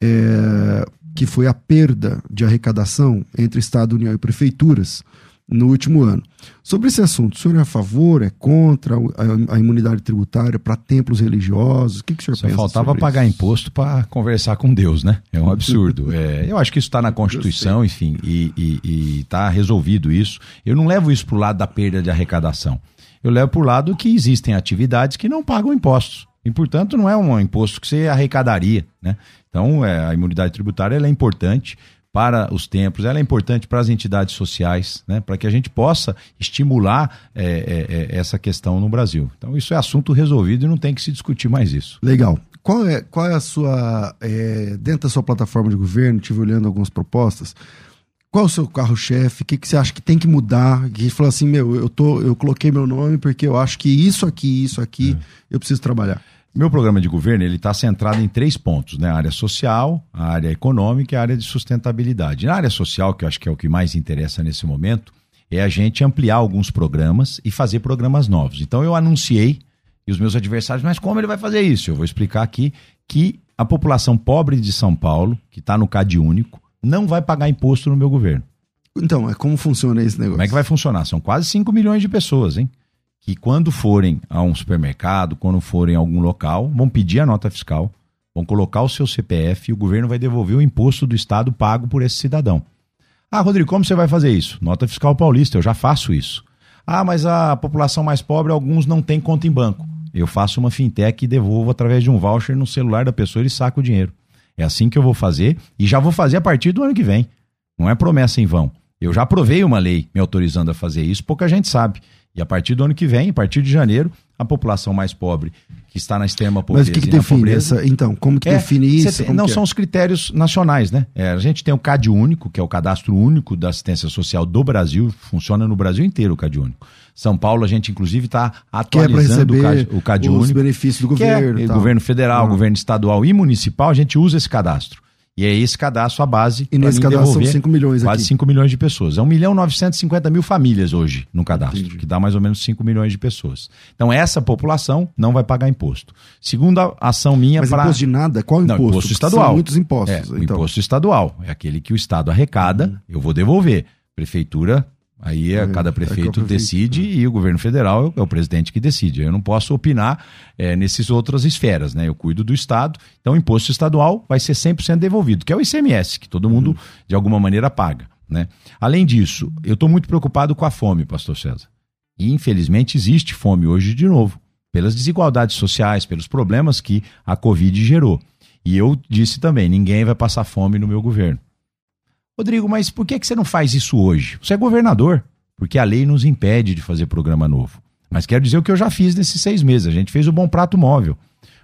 é, que foi a perda de arrecadação entre Estado, União e prefeituras no último ano. Sobre esse assunto, o senhor é a favor, é contra a, imunidade tributária para templos religiosos? O que, que o senhor Só pensa? faltava pagar isso? imposto para conversar com Deus, né? É um absurdo. é, eu acho que isso está na Constituição, enfim, e está resolvido isso. Eu não levo isso para o lado da perda de arrecadação. Eu levo para o lado que existem atividades que não pagam impostos. E, portanto, não é um imposto que você arrecadaria, né? Então, é, a imunidade tributária é importante para os templos, ela é importante para as entidades sociais, né, para que a gente possa estimular é, é, essa questão no Brasil. Então, isso é assunto resolvido e não tem que se discutir mais isso. Legal. Qual é, qual é a sua. É, dentro da sua plataforma de governo, estive olhando algumas propostas. Qual o seu carro-chefe? O que, que você acha que tem que mudar? Que falou assim, meu, eu, tô, eu coloquei meu nome porque eu acho que isso aqui, isso aqui, é. eu preciso trabalhar. Meu programa de governo ele está centrado em três pontos, né? A área social, a área econômica e a área de sustentabilidade. Na área social, que eu acho que é o que mais interessa nesse momento, é a gente ampliar alguns programas e fazer programas novos. Então eu anunciei e os meus adversários, mas como ele vai fazer isso? Eu vou explicar aqui que a população pobre de São Paulo, que está no CAD único, não vai pagar imposto no meu governo. Então, é como funciona esse negócio? Como é que vai funcionar? São quase 5 milhões de pessoas, hein? Que quando forem a um supermercado, quando forem a algum local, vão pedir a nota fiscal, vão colocar o seu CPF e o governo vai devolver o imposto do Estado pago por esse cidadão. Ah, Rodrigo, como você vai fazer isso? Nota fiscal paulista, eu já faço isso. Ah, mas a população mais pobre, alguns não têm conta em banco. Eu faço uma fintech e devolvo através de um voucher no celular da pessoa e saco o dinheiro. É assim que eu vou fazer e já vou fazer a partir do ano que vem. Não é promessa em vão. Eu já aprovei uma lei me autorizando a fazer isso, pouca gente sabe. E a partir do ano que vem, a partir de janeiro, a população mais pobre, que está na extrema pobreza Mas o que, que define pobreza, essa, então, como que é, define isso? Tem, não é? são os critérios nacionais, né? É, a gente tem o CAD único, que é o cadastro único da assistência social do Brasil, funciona no Brasil inteiro o CAD único. São Paulo, a gente inclusive está é atualizando o CAD, o CAD os único. benefícios do governo. É, governo federal, ah. governo estadual e municipal, a gente usa esse cadastro. E é esse cadastro a base. E nesse cadastro são 5 milhões quase aqui. 5 milhões de pessoas. É 1 milhão 950 mil famílias hoje no cadastro, Entendi. que dá mais ou menos 5 milhões de pessoas. Então essa população não vai pagar imposto. Segunda ação minha para... Imposto de nada? Qual imposto? Não, imposto estadual. São muitos impostos. É, então. o imposto estadual. É aquele que o Estado arrecada, uhum. eu vou devolver. Prefeitura Aí é, cada prefeito é decide né? e o governo federal é o presidente que decide. Eu não posso opinar é, nessas outras esferas, né? Eu cuido do Estado, então o imposto estadual vai ser 100% devolvido, que é o ICMS, que todo mundo, uhum. de alguma maneira, paga. Né? Além disso, eu estou muito preocupado com a fome, pastor César. E, infelizmente, existe fome hoje de novo, pelas desigualdades sociais, pelos problemas que a Covid gerou. E eu disse também: ninguém vai passar fome no meu governo. Rodrigo, mas por que, que você não faz isso hoje? Você é governador, porque a lei nos impede de fazer programa novo. Mas quero dizer o que eu já fiz nesses seis meses. A gente fez o Bom Prato Móvel.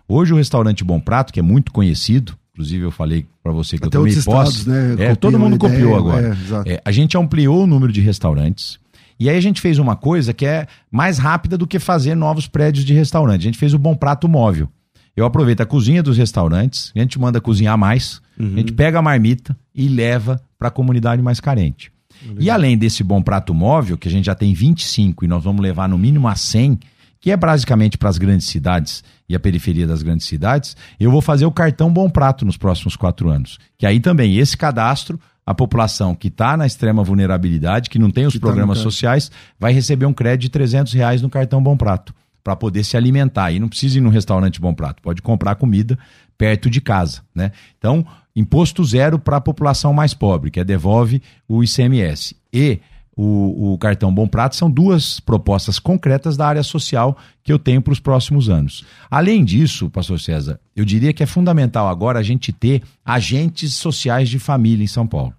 Hoje o restaurante Bom Prato, que é muito conhecido, inclusive eu falei para você que Até eu tomei posse. Né? É, todo mundo ideia, copiou agora. É, é, a gente ampliou o número de restaurantes. E aí a gente fez uma coisa que é mais rápida do que fazer novos prédios de restaurante. A gente fez o Bom Prato Móvel. Eu aproveito a cozinha dos restaurantes, a gente manda cozinhar mais, uhum. a gente pega a marmita e leva para a comunidade mais carente. Legal. E além desse bom prato móvel, que a gente já tem 25 e nós vamos levar no mínimo a 100, que é basicamente para as grandes cidades e a periferia das grandes cidades, eu vou fazer o cartão Bom Prato nos próximos quatro anos. Que aí também, esse cadastro, a população que está na extrema vulnerabilidade, que não tem os que tá programas tá sociais, vai receber um crédito de 300 reais no cartão Bom Prato para poder se alimentar. E não precisa ir num restaurante bom prato, pode comprar comida perto de casa, né? Então, imposto zero para a população mais pobre, que é devolve o ICMS. E o, o, cartão Bom Prato são duas propostas concretas da área social que eu tenho para os próximos anos. Além disso, pastor César, eu diria que é fundamental agora a gente ter agentes sociais de família em São Paulo.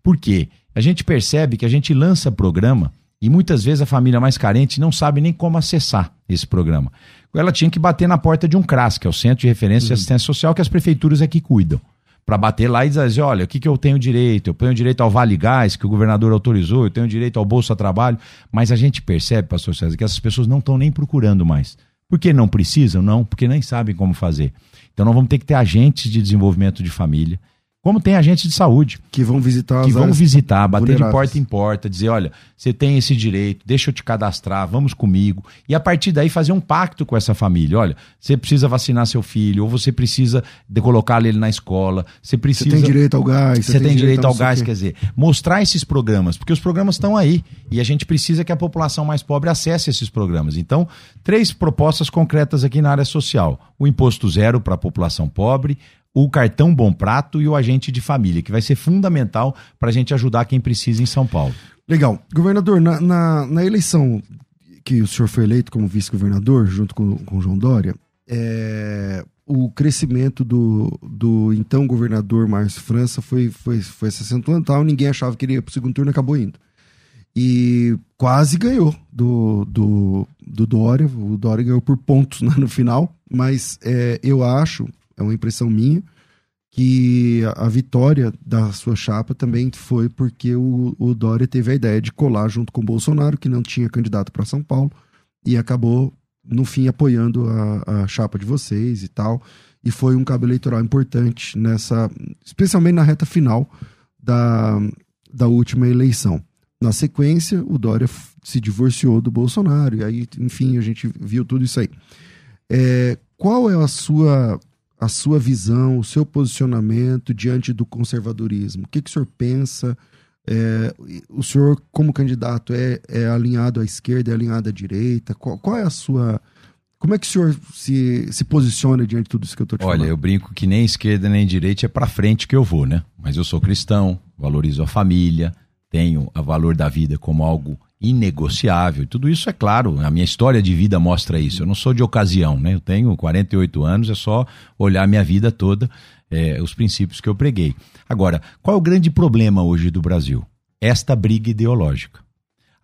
Por quê? A gente percebe que a gente lança programa e muitas vezes a família mais carente não sabe nem como acessar esse programa. Ela tinha que bater na porta de um CRAS, que é o Centro de Referência uhum. Assistência Social, que as prefeituras aqui cuidam. Para bater lá e dizer, olha, o que, que eu tenho direito? Eu tenho direito ao Vale Gás, que o governador autorizou, eu tenho direito ao Bolsa Trabalho. Mas a gente percebe, pastor César, que essas pessoas não estão nem procurando mais. Por que não precisam? Não, porque nem sabem como fazer. Então nós vamos ter que ter agentes de desenvolvimento de família como tem agentes de saúde. Que vão visitar Que vão visitar, bater de porta em porta, dizer: olha, você tem esse direito, deixa eu te cadastrar, vamos comigo. E a partir daí fazer um pacto com essa família. Olha, você precisa vacinar seu filho, ou você precisa colocar ele na escola, você precisa. Você tem direito ao gás. Você, tem, tem, direito ao gás, quer dizer, mostrar esses programas, porque os programas estão aí. E a gente precisa que a população mais pobre acesse esses programas. Então, três propostas concretas aqui na área social: o imposto zero para a população pobre, o cartão Bom Prato e o agente de família, que vai ser fundamental para a gente ajudar quem precisa em São Paulo. Legal. Governador, na, na, na eleição que o senhor foi eleito como vice-governador, junto com, com João Dória, é, o crescimento do, do então governador Márcio França foi, foi, foi se acentuando ninguém achava que ele ia para o segundo turno acabou indo. E quase ganhou do, do, do Dória, o Dória ganhou por pontos né, no final, mas é, eu acho, é uma impressão minha, que a, vitória da sua chapa também foi porque o, o Dória teve a ideia de colar junto com o Bolsonaro, que não tinha candidato para São Paulo, e acabou, no fim, apoiando a, a chapa de vocês e tal. E foi um cabo eleitoral importante nessa, especialmente na reta final da, da última eleição. Na sequência, o Dória se divorciou do Bolsonaro, e aí, enfim, a gente viu tudo isso aí. É, qual é a sua a sua visão, o seu posicionamento diante do conservadorismo? O que, que o senhor pensa? É, o senhor, como candidato, é, é, alinhado à esquerda, é alinhado à direita? Qual, qual, é a sua. Como é que o senhor se, se posiciona diante de tudo isso que eu estou te Olha, falando? eu brinco que nem esquerda nem direita é para frente que eu vou, né? Mas eu sou cristão, valorizo a família, tenho o valor da vida como algo inegociável. Tudo isso é claro, a minha história de vida mostra isso. Eu não sou de ocasião, né? Eu tenho 48 anos, é só olhar a minha vida toda, é, os princípios que eu preguei. Agora, qual é o grande problema hoje do Brasil? Esta briga ideológica.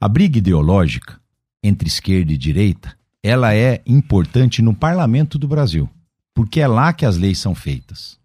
A briga ideológica entre esquerda e direita, ela é importante no parlamento do Brasil, porque é lá que as leis são feitas.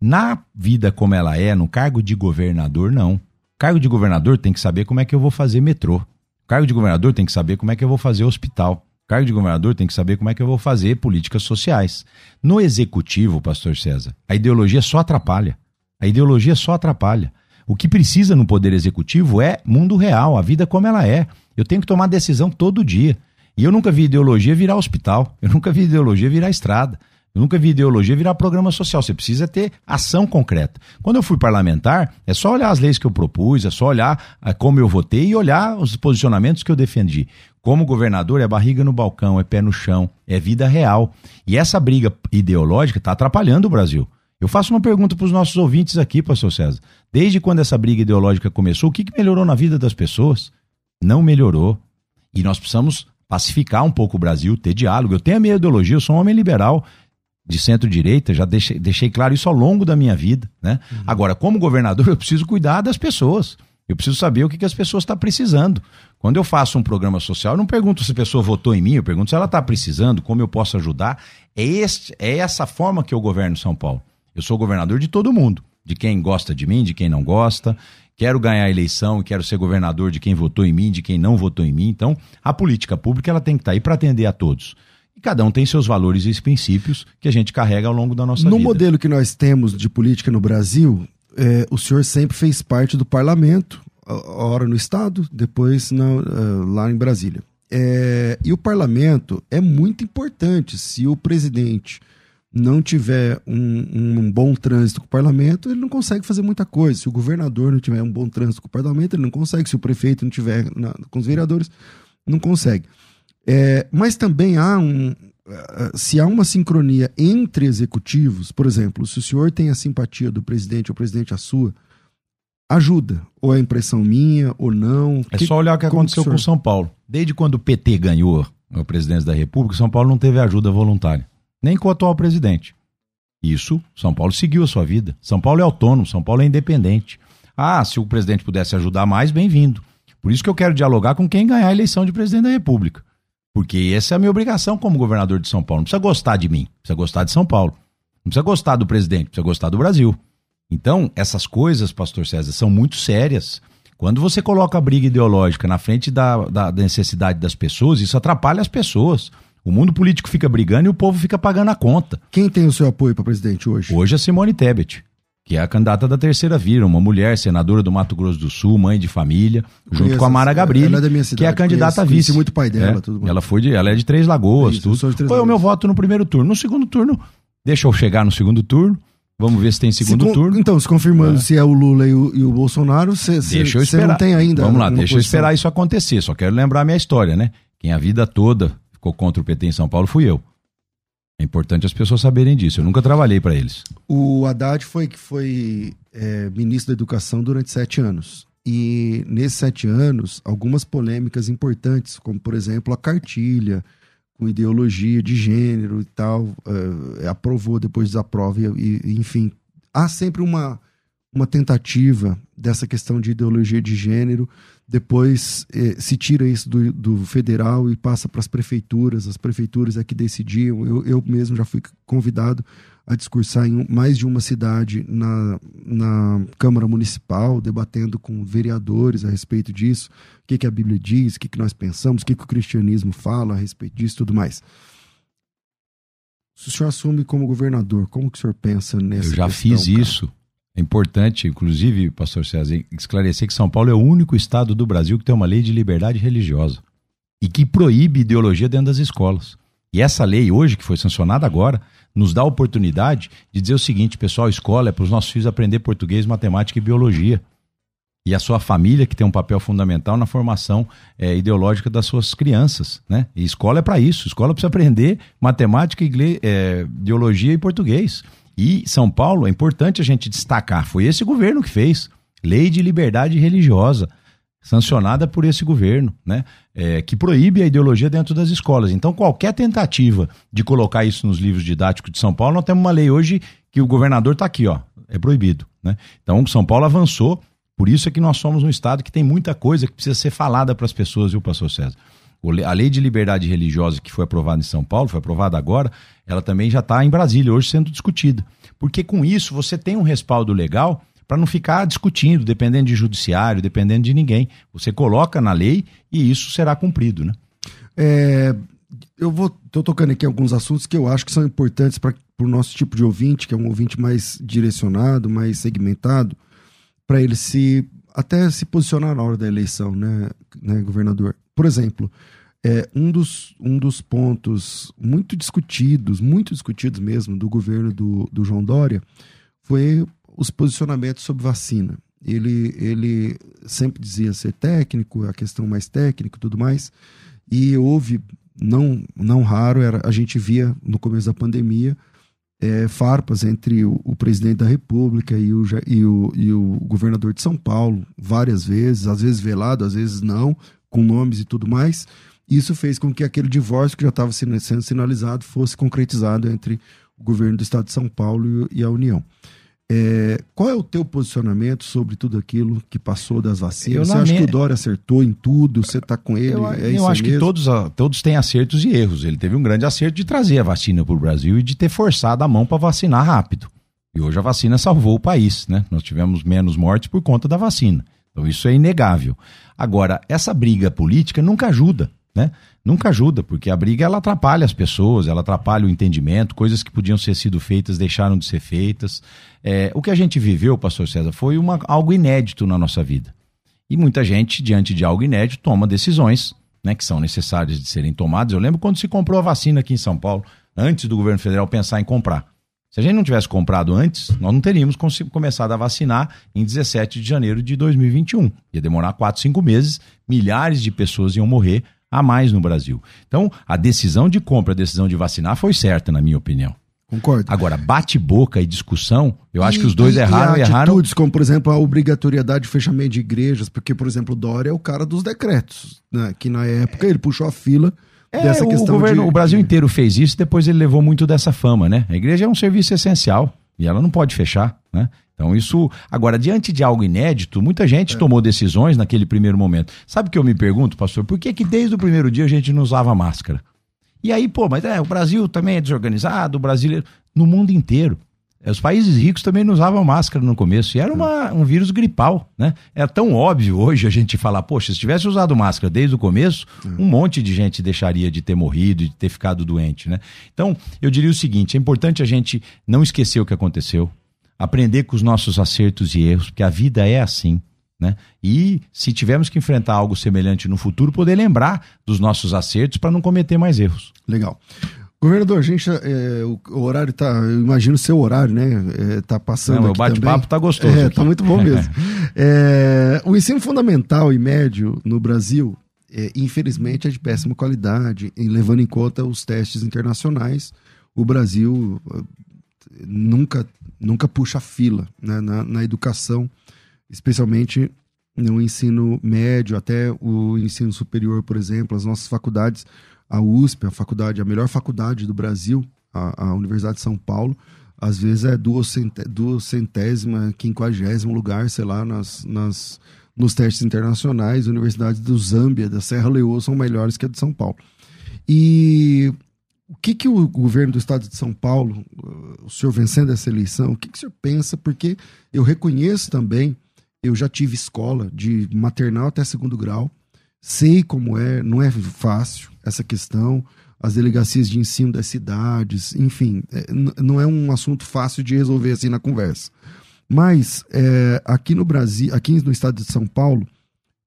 Na vida como ela é, no cargo de governador, não. Cargo de governador tem que saber como é que eu vou fazer metrô. Cargo de governador tem que saber como é que eu vou fazer hospital. Cargo de governador tem que saber como é que eu vou fazer políticas sociais. No executivo, pastor César, a ideologia só atrapalha. A ideologia só atrapalha. O que precisa no poder executivo é mundo real, a vida como ela é. Eu tenho que tomar decisão todo dia. E eu nunca vi ideologia virar hospital. Eu nunca vi ideologia virar estrada. Eu nunca vi ideologia virar programa social. Você precisa ter ação concreta. Quando eu fui parlamentar, é só olhar as leis que eu propus, é só olhar ah, como eu votei e olhar os posicionamentos que eu defendi. Como governador, é barriga no balcão, é pé no chão, é vida real. E essa briga ideológica está atrapalhando o Brasil. Eu faço uma pergunta para os nossos ouvintes aqui, pastor César. Desde quando essa briga ideológica começou, o que, que melhorou na vida das pessoas? Não melhorou. E nós precisamos pacificar um pouco o Brasil, ter diálogo. Eu tenho a minha ideologia, eu sou um homem liberal de centro-direita, já deixei, deixei, claro isso ao longo da minha vida. Né? Uhum. Agora, como governador, eu preciso cuidar das pessoas. Eu preciso saber o que, que as pessoas estão tá precisando. Quando eu faço um programa social, eu não pergunto se a pessoa votou em mim, eu pergunto se ela está precisando, como eu posso ajudar. É, este, é essa forma que eu governo São Paulo. Eu sou governador de todo mundo, de quem gosta de mim, de quem não gosta. Quero ganhar a eleição, quero ser governador de quem votou em mim, de quem não votou em mim. Então, a política pública ela tem que estar tá aí para atender a todos. E cada um tem seus valores e princípios que a gente carrega ao longo da nossa no vida. No modelo que nós temos de política no Brasil, é, o senhor sempre fez parte do parlamento, ora no Estado, depois na, uh, lá em Brasília. É, e o parlamento é muito importante. Se o presidente não tiver um, um, bom trânsito com o parlamento, ele não consegue fazer muita coisa. Se o governador não tiver um bom trânsito com o parlamento, ele não consegue. Se o prefeito não tiver na, com os vereadores, não consegue. É, mas também há um. Se há uma sincronia entre executivos, por exemplo, se o senhor tem a simpatia do presidente ou o presidente a sua, ajuda. Ou é impressão minha, ou não. É que, só olhar o que aconteceu que com São Paulo. Desde quando o PT ganhou a presidência da República, São Paulo não teve ajuda voluntária nem com o atual presidente. Isso, São Paulo seguiu a sua vida. São Paulo é autônomo, São Paulo é independente. Ah, se o presidente pudesse ajudar mais, bem-vindo. Por isso que eu quero dialogar com quem ganhar a eleição de presidente da República. Porque essa é a minha obrigação como governador de São Paulo. Não precisa gostar de mim, precisa gostar de São Paulo. Não precisa gostar do presidente, precisa gostar do Brasil. Então, essas coisas, pastor César, são muito sérias. Quando você coloca a briga ideológica na frente da, da, da necessidade das pessoas, isso atrapalha as pessoas. O mundo político fica brigando e o povo fica pagando a conta. Quem tem o seu apoio para presidente hoje? Hoje é Simone Tebet, que é a candidata da terceira vira, uma mulher senadora do Mato Grosso do Sul, mãe de família, junto conheço, com a Mara Gabrilli, é que é a candidata conheço, vice. muito pai dela, é, tudo Ela foi de, ela é de Três Lagoas, isso, tudo. Três Foi o meu voto no primeiro turno. No segundo turno, deixa eu chegar no segundo turno. Vamos ver se tem segundo se, turno. Então, se confirmando é. se é o Lula e o, e o Bolsonaro, você não tem ainda. Vamos lá, deixa posição. eu esperar isso acontecer. Só quero lembrar a minha história, né? Quem a vida toda ficou contra o PT em São Paulo fui eu. É importante as pessoas saberem disso. Eu nunca trabalhei para eles. O Haddad foi que foi é, ministro da Educação durante sete anos. E nesses sete anos, algumas polêmicas importantes, como por exemplo a cartilha com ideologia de gênero e tal, é, aprovou, depois desaprova, e, e, enfim. Há sempre uma, uma tentativa dessa questão de ideologia de gênero depois eh, se tira isso do, do federal e passa para as prefeituras, as prefeituras é que decidiam. Eu, eu mesmo já fui convidado a discursar em mais de uma cidade na, na Câmara Municipal, debatendo com vereadores a respeito disso, o que, que a Bíblia diz, o que, que nós pensamos, o que, que o cristianismo fala a respeito disso e tudo mais. Se o senhor assume como governador, como que o senhor pensa nessa Eu já questão, fiz cara? isso é importante, inclusive, pastor César, esclarecer que São Paulo é o único estado do Brasil que tem uma lei de liberdade religiosa e que proíbe ideologia dentro das escolas. E essa lei, hoje, que foi sancionada agora, nos dá a oportunidade de dizer o seguinte: pessoal, escola é para os nossos filhos aprender português, matemática e biologia. E a sua família, que tem um papel fundamental na formação é, ideológica das suas crianças. Né? E escola é para isso. Escola precisa aprender matemática, inglês, é, biologia e português. E São Paulo, é importante a gente destacar, foi esse governo que fez. Lei de liberdade religiosa, sancionada por esse governo, né? É, que proíbe a ideologia dentro das escolas. Então, qualquer tentativa de colocar isso nos livros didáticos de São Paulo, nós temos uma lei hoje que o governador está aqui, ó, é proibido. Né? Então, São Paulo avançou, por isso é que nós somos um estado que tem muita coisa que precisa ser falada para as pessoas, viu, pastor César? A lei de liberdade religiosa que foi aprovada em São Paulo, foi aprovada agora, ela também já está em Brasília, hoje sendo discutida. Porque com isso você tem um respaldo legal para não ficar discutindo, dependendo de judiciário, dependendo de ninguém. Você coloca na lei e isso será cumprido, né? É, eu vou tô tocando aqui alguns assuntos que eu acho que são importantes para o nosso tipo de ouvinte, que é um ouvinte mais direcionado, mais segmentado, para ele se até se posicionar na hora da eleição, né, né governador? Por exemplo, é, um, dos, um dos pontos muito discutidos, muito discutidos mesmo, do governo do, do João Dória foi os posicionamentos sobre vacina. Ele, ele sempre dizia ser técnico, a questão mais técnica e tudo mais, e houve, não, não raro, era, a gente via no começo da pandemia é, farpas entre o, o, presidente da República e o, e, o, e o governador de São Paulo, várias vezes, às vezes velado, às vezes não, com nomes e tudo mais. Isso fez com que aquele divórcio que já estava sendo sinalizado fosse concretizado entre o governo do estado de São Paulo e a União. É, qual é o teu posicionamento sobre tudo aquilo que passou das vacinas? Eu você acha que o Dória acertou em tudo? Você está com ele? Eu, é eu acho que todos, todos têm acertos e erros. Ele teve um grande acerto de trazer a vacina para o Brasil e de ter forçado a mão para vacinar rápido. E hoje a vacina salvou o país, né? Nós tivemos menos mortes por conta da vacina. Então isso é inegável. Agora, essa briga política nunca ajuda né? Nunca ajuda, porque a briga ela atrapalha as pessoas, ela atrapalha o entendimento, coisas que podiam ser sido feitas deixaram de ser feitas. É, o que a gente viveu, pastor César, foi uma, algo inédito na nossa vida. E muita gente, diante de algo inédito, toma decisões né, que são necessárias de serem tomadas. Eu lembro quando se comprou a vacina aqui em São Paulo, antes do governo federal pensar em comprar. Se a gente não tivesse comprado antes, nós não teríamos começado a vacinar em 17 de janeiro de 2021. Ia demorar 4, 5 meses, milhares de pessoas iam morrer a mais no Brasil. Então, a decisão de compra, a decisão de vacinar foi certa, na minha opinião. Concordo. Agora, bate-boca e discussão, eu e, acho que os dois e, erraram e erraram. Atitudes, como, por exemplo, a obrigatoriedade de fechamento de igrejas, porque, por exemplo, o Dória é o cara dos decretos, né? que na época ele puxou a fila é, dessa questão. O, governo, de... o Brasil inteiro fez isso, depois ele levou muito dessa fama, né? A igreja é um serviço essencial e ela não pode fechar, né? Então, isso. Agora, diante de algo inédito, muita gente é. tomou decisões naquele primeiro momento. Sabe o que eu me pergunto, pastor? Por que, que desde o primeiro dia a gente não usava máscara? E aí, pô, mas é, o Brasil também é desorganizado, o brasileiro. No mundo inteiro. Os países ricos também não usavam máscara no começo. E era uma, um vírus gripal, né? É tão óbvio hoje a gente falar, poxa, se tivesse usado máscara desde o começo, um monte de gente deixaria de ter morrido, de ter ficado doente, né? Então, eu diria o seguinte: é importante a gente não esquecer o que aconteceu, aprender com os nossos acertos e erros, porque a vida é assim. Né? E se tivermos que enfrentar algo semelhante no futuro, poder lembrar dos nossos acertos para não cometer mais erros. Legal. Governador, a gente, é, o, o, horário tá, eu imagino o seu horário, né? É, tá passando. Não, o bate-papo tá gostoso. É, tá muito bom mesmo. é, o ensino fundamental e médio no Brasil, é, infelizmente, é de péssima qualidade, em, levando em conta os testes internacionais. O Brasil nunca, nunca puxa fila né, na, na educação, especialmente no ensino médio, até o ensino superior, por exemplo, as nossas faculdades, a USP, a faculdade, a melhor faculdade do Brasil, a, a Universidade de São Paulo, às vezes é duas centésima, quinquagésimo lugar, sei lá, nas, nas, nos testes internacionais, universidades do Zâmbia, da Serra Leoa, são melhores que a de São Paulo. E o que, que o governo do estado de São Paulo, o senhor vencendo essa eleição, o que, que o senhor pensa? Porque eu reconheço também, eu já tive escola de maternal até segundo grau, sei como é, não é fácil essa questão, as delegacias de ensino das cidades, enfim, é, não é um assunto fácil de resolver assim na conversa. Mas é, aqui no Brasil, aqui no estado de São Paulo,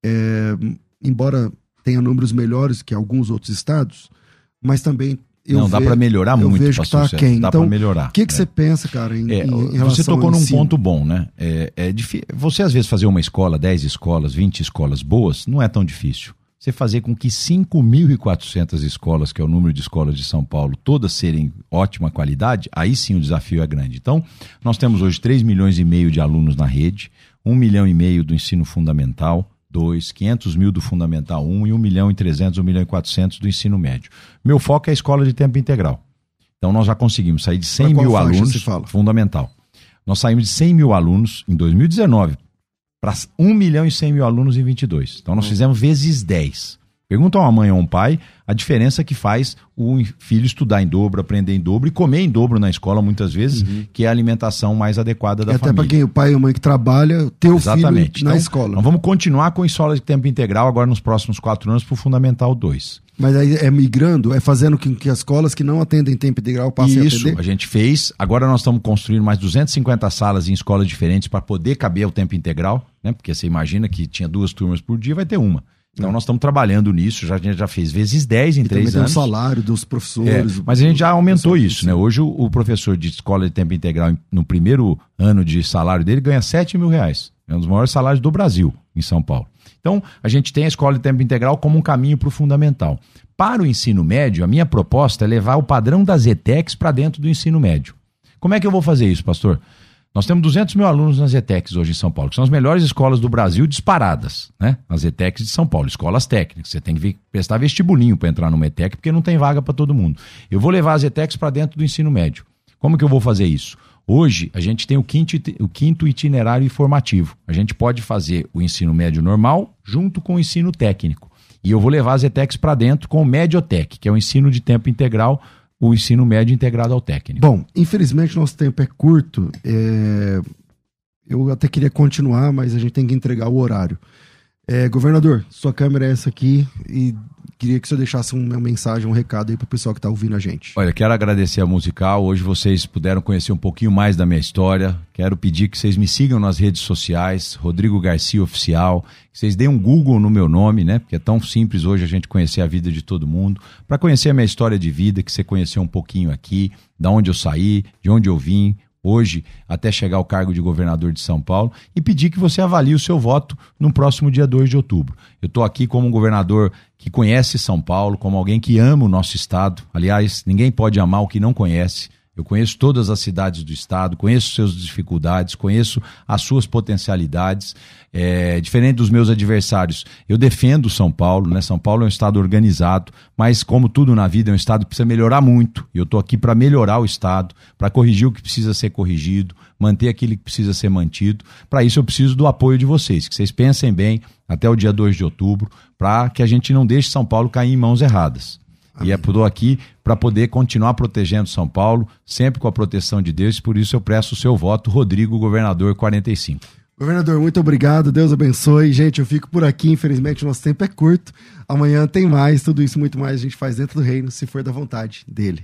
é, embora tenha números melhores que alguns outros estados, mas também eu não, dá para melhorar muito, vejo que tá quem. Dá então, para melhorar. O que, que é. você pensa, cara, em, é, em Você tocou num ponto bom, né? É, é difícil. Você, às vezes, fazer uma escola, 10 escolas, 20 escolas boas, não é tão difícil. Você fazer com que 5.400 escolas, que é o número de escolas de São Paulo, todas serem ótima qualidade, aí sim o desafio é grande. Então, nós temos hoje 3 milhões e meio de alunos na rede, 1 milhão e meio do ensino fundamental, 2, 500 mil do Fundamental 1 e 1 milhão e 300, 1 milhão e 400 do ensino médio. Meu foco é a escola de tempo integral. Então nós já conseguimos sair de 100 mil alunos, fundamental. Nós saímos de 100 mil alunos em 2019 para 1 milhão e 100 mil alunos em 22. Então nós hum. fizemos vezes 10. Pergunta a uma mãe ou um pai a diferença que faz o filho estudar em dobro, aprender em dobro e comer em dobro na escola, muitas vezes, uhum. que é a alimentação mais adequada da e família. Até para quem o pai e a mãe que trabalha, ter o Exatamente. filho na então, escola. Nós vamos continuar com escola de tempo integral agora nos próximos quatro anos para o Fundamental 2. Mas aí é migrando, é fazendo com que as escolas que não atendem tempo integral passem Isso, a atender? Isso, a gente fez. Agora nós estamos construindo mais 250 salas em escolas diferentes para poder caber o tempo integral, né? Porque você imagina que tinha duas turmas por dia, vai ter uma. Então nós estamos trabalhando nisso, já, a gente já fez vezes 10 em e três anos. Tem o salário dos professores. É, mas a gente já aumentou isso, né? Hoje o, o, professor de escola de tempo integral, no primeiro ano de salário dele, ganha 7 mil reais. É um dos maiores salários do Brasil, em São Paulo. Então, a gente tem a escola de tempo integral como um caminho para o fundamental. Para o ensino médio, a minha proposta é levar o padrão das ETECs para dentro do ensino médio. Como é que eu vou fazer isso, pastor? Nós temos 200 mil alunos nas ETECs hoje em São Paulo, que são as melhores escolas do Brasil disparadas, né? As ETECs de São Paulo, escolas técnicas. Você tem que prestar vestibulinho para entrar numa ETEC, porque não tem vaga para todo mundo. Eu vou levar as ETECs para dentro do ensino médio. Como que eu vou fazer isso? Hoje, a gente tem o quinto, o quinto itinerário informativo. A gente pode fazer o ensino médio normal junto com o ensino técnico. E eu vou levar as ETECs para dentro com o Mediotec, que é o ensino de tempo integral o ensino médio integrado ao técnico. Bom, infelizmente nosso tempo é curto. É... Eu até queria continuar, mas a gente tem que entregar o horário. É, governador, sua câmera é essa aqui e queria que senhor deixasse uma mensagem, um recado aí para o pessoal que está ouvindo a gente. Olha, quero agradecer a Musical. Hoje vocês puderam conhecer um pouquinho mais da minha história. Quero pedir que vocês me sigam nas redes sociais, Rodrigo Garcia Oficial. Que vocês deem um Google no meu nome, né? Porque é tão simples hoje a gente conhecer a vida de todo mundo. Para conhecer a minha história de vida, que você conheceu um pouquinho aqui, da onde eu saí, de onde eu vim, hoje até chegar ao cargo de governador de São Paulo e pedir que você avalie o seu voto no próximo dia 2 de outubro. Eu estou aqui como um governador que conhece São Paulo, como alguém que ama o nosso estado. Aliás, ninguém pode amar o que não conhece. Eu conheço todas as cidades do estado, conheço suas dificuldades, conheço as suas potencialidades. É, diferente dos meus adversários, eu defendo São Paulo, né? São Paulo é um estado organizado, mas como tudo na vida é um estado que precisa melhorar muito. E eu estou aqui para melhorar o estado, para corrigir o que precisa ser corrigido, manter aquilo que precisa ser mantido. Para isso eu preciso do apoio de vocês, que vocês pensem bem até o dia 2 de outubro, para que a gente não deixe São Paulo cair em mãos erradas. Amém. E é por aqui para poder continuar protegendo São Paulo, sempre com a proteção de Deus, por isso eu presto o seu voto, Rodrigo, governador 45. Governador, muito obrigado, Deus abençoe. Gente, eu fico por aqui, infelizmente o nosso tempo é curto. Amanhã tem mais, tudo isso muito mais a gente faz dentro do reino, se for da vontade dele.